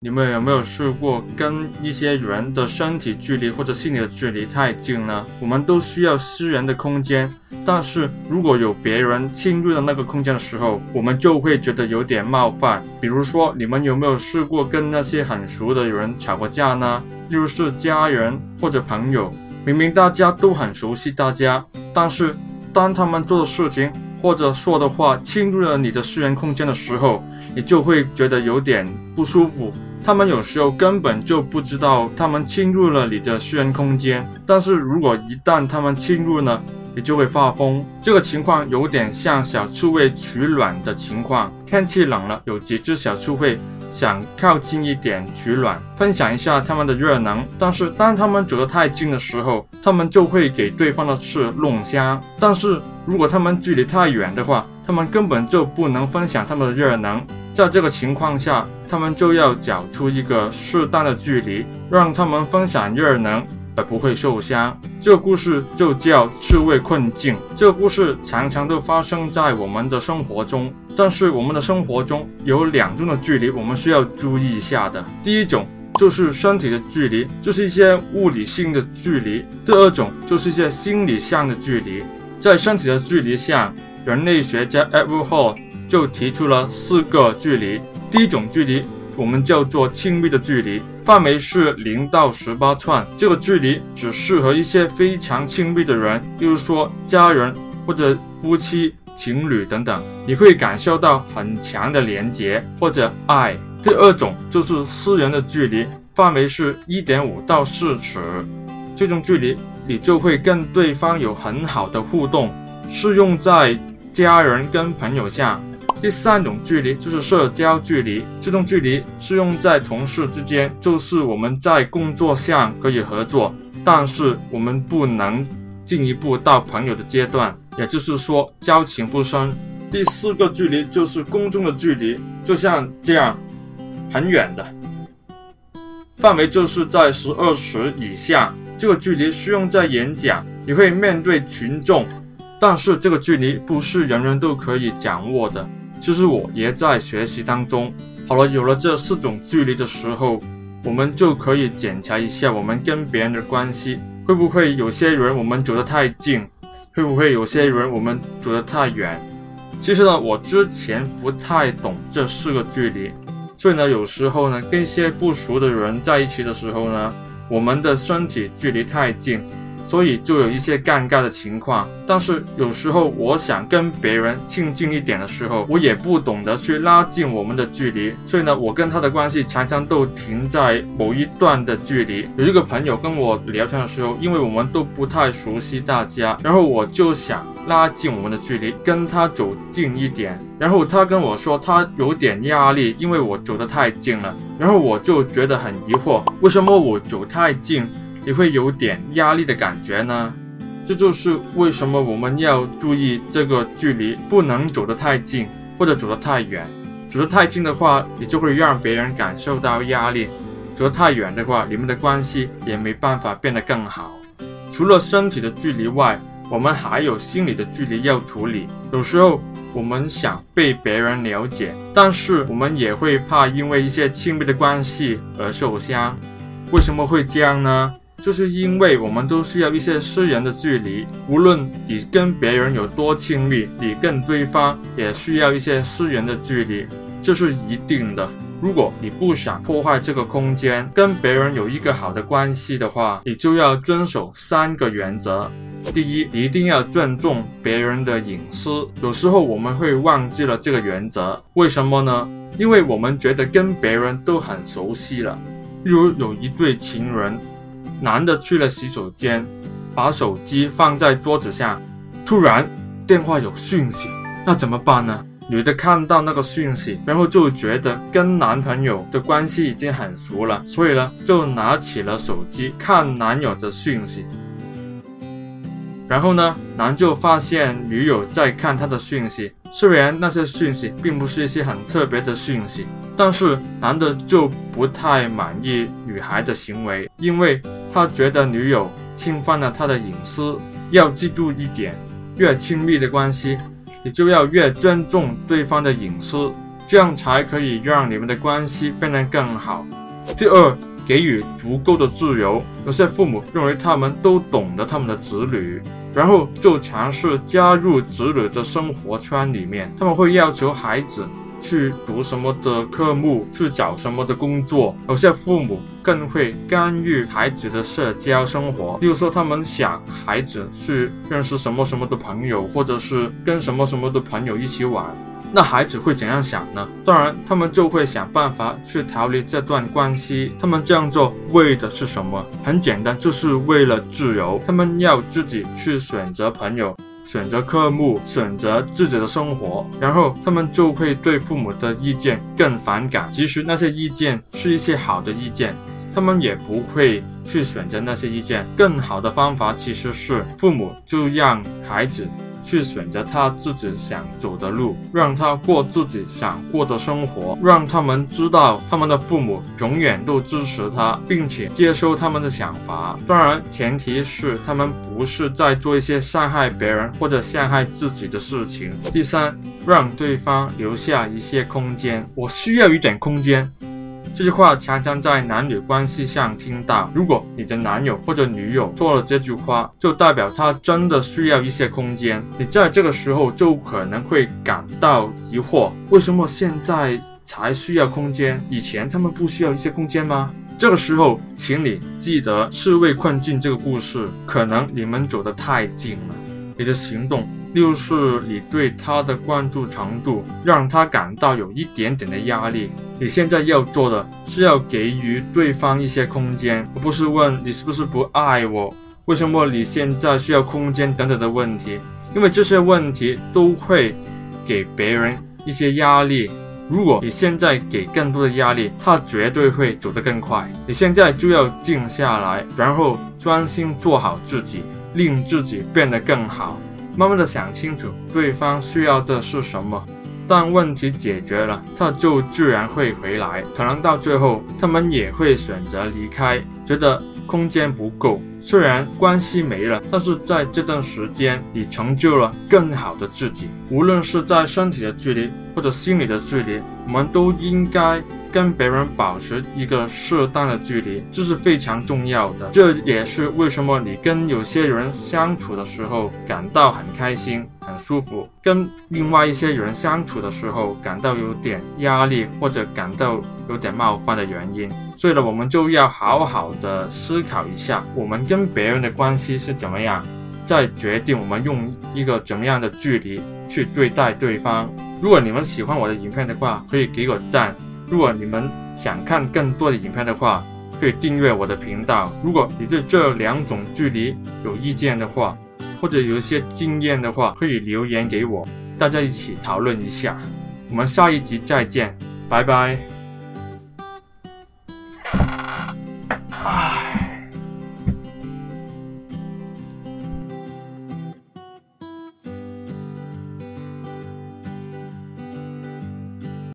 你们有没有试过跟一些人的身体距离或者心理的距离太近呢？我们都需要私人的空间，但是如果有别人侵入了那个空间的时候，我们就会觉得有点冒犯。比如说，你们有没有试过跟那些很熟的人吵过架呢？例如是家人或者朋友，明明大家都很熟悉大家，但是当他们做的事情或者说的话侵入了你的私人空间的时候，你就会觉得有点不舒服。他们有时候根本就不知道他们侵入了你的私人空间，但是如果一旦他们侵入呢，你就会发疯。这个情况有点像小刺猬取卵的情况。天气冷了，有几只小刺猬想靠近一点取暖，分享一下他们的热能。但是当他们走得太近的时候，他们就会给对方的刺弄瞎。但是如果他们距离太远的话，他们根本就不能分享他们的热能。在这个情况下，他们就要找出一个适当的距离，让他们分享热能而不会受伤。这个故事就叫刺猬困境。这个故事常常都发生在我们的生活中，但是我们的生活中有两种的距离，我们需要注意一下的。第一种就是身体的距离，就是一些物理性的距离；第二种就是一些心理上的距离。在身体的距离下，人类学家 Edward Hall 就提出了四个距离。第一种距离我们叫做亲密的距离，范围是零到十八寸。这个距离只适合一些非常亲密的人，比如说家人或者夫妻、情侣等等，你会感受到很强的连结或者爱。第二种就是私人的距离，范围是一点五到四尺。这种距离你就会跟对方有很好的互动，适用在家人跟朋友下。第三种距离就是社交距离，这种距离适用在同事之间，就是我们在工作上可以合作，但是我们不能进一步到朋友的阶段，也就是说交情不深。第四个距离就是公众的距离，就像这样，很远的范围就是在十二尺以下，这个距离适用在演讲，你会面对群众，但是这个距离不是人人都可以掌握的。其实我也在学习当中。好了，有了这四种距离的时候，我们就可以检查一下我们跟别人的关系，会不会有些人我们走得太近，会不会有些人我们走得太远。其实呢，我之前不太懂这四个距离，所以呢，有时候呢，跟一些不熟的人在一起的时候呢，我们的身体距离太近。所以就有一些尴尬的情况，但是有时候我想跟别人亲近一点的时候，我也不懂得去拉近我们的距离，所以呢，我跟他的关系常常都停在某一段的距离。有一个朋友跟我聊天的时候，因为我们都不太熟悉大家，然后我就想拉近我们的距离，跟他走近一点。然后他跟我说他有点压力，因为我走得太近了。然后我就觉得很疑惑，为什么我走太近？你会有点压力的感觉呢，这就是为什么我们要注意这个距离，不能走得太近或者走得太远。走得太近的话，你就会让别人感受到压力；走得太远的话，你们的关系也没办法变得更好。除了身体的距离外，我们还有心理的距离要处理。有时候我们想被别人了解，但是我们也会怕因为一些亲密的关系而受伤。为什么会这样呢？就是因为我们都需要一些私人的距离，无论你跟别人有多亲密，你跟对方也需要一些私人的距离，这是一定的。如果你不想破坏这个空间，跟别人有一个好的关系的话，你就要遵守三个原则。第一，一定要尊重别人的隐私。有时候我们会忘记了这个原则，为什么呢？因为我们觉得跟别人都很熟悉了。例如有一对情人。男的去了洗手间，把手机放在桌子上，突然电话有讯息，那怎么办呢？女的看到那个讯息，然后就觉得跟男朋友的关系已经很熟了，所以呢，就拿起了手机看男友的讯息。然后呢，男就发现女友在看他的讯息，虽然那些讯息并不是一些很特别的讯息。但是男的就不太满意女孩的行为，因为他觉得女友侵犯了他的隐私。要记住一点，越亲密的关系，你就要越尊重对方的隐私。这样才可以让你们的关系变得更好。第二，给予足够的自由。有些父母认为他们都懂得他们的子女，然后就尝试加入子女的生活圈里面。他们会要求孩子去读什么的科目，去找什么的工作。有些父母更会干预孩子的社交生活，例如说他们想孩子去认识什么什么的朋友，或者是跟什么什么的朋友一起玩。那孩子会怎样想呢？当然，他们就会想办法去逃离这段关系。他们这样做为的是什么？很简单，就是为了自由。他们要自己去选择朋友，选择科目，选择自己的生活。然后他们就会对父母的意见更反感。其实那些意见是一些好的意见，他们也不会去选择那些意见。更好的方法其实是父母就让孩子。去选择他自己想走的路，让他过自己想过的生活，让他们知道他们的父母永远都支持他，并且接受他们的想法。当然，前提是他们不是在做一些伤害别人或者伤害自己的事情。第三，让对方留下一些空间。我需要一点空间。这句话常常在男女关系上听到。如果你的男友或者女友说了这句话，就代表他真的需要一些空间。你在这个时候就可能会感到疑惑：为什么现在才需要空间？以前他们不需要一些空间吗？这个时候，请你记得刺猬困境这个故事，可能你们走得太近了，你的行动。就是你对他的关注程度，让他感到有一点点的压力。你现在要做的是要给予对方一些空间，而不是问你是不是不爱我，为什么你现在需要空间等等的问题。因为这些问题都会给别人一些压力。如果你现在给更多的压力，他绝对会走得更快。你现在就要静下来，然后专心做好自己，令自己变得更好。慢慢的想清楚对方需要的是什么，但问题解决了，他就自然会回来。可能到最后，他们也会选择离开，觉得空间不够。虽然关系没了，但是在这段时间，你成就了更好的自己。无论是在身体的距离或者心理的距离，我们都应该。跟别人保持一个适当的距离，这是非常重要的。这也是为什么你跟有些人相处的时候感到很开心、很舒服，跟另外一些人相处的时候感到有点压力或者感到有点冒犯的原因。所以呢，我们就要好好的思考一下，我们跟别人的关系是怎么样，再决定我们用一个怎么样的距离去对待对方。如果你们喜欢我的影片的话，可以给我赞。如果你们想看更多的影片的话，可以订阅我的频道。如果你对这两种距离有意见的话，或者有一些经验的话，可以留言给我，大家一起讨论一下。我们下一集再见，拜拜。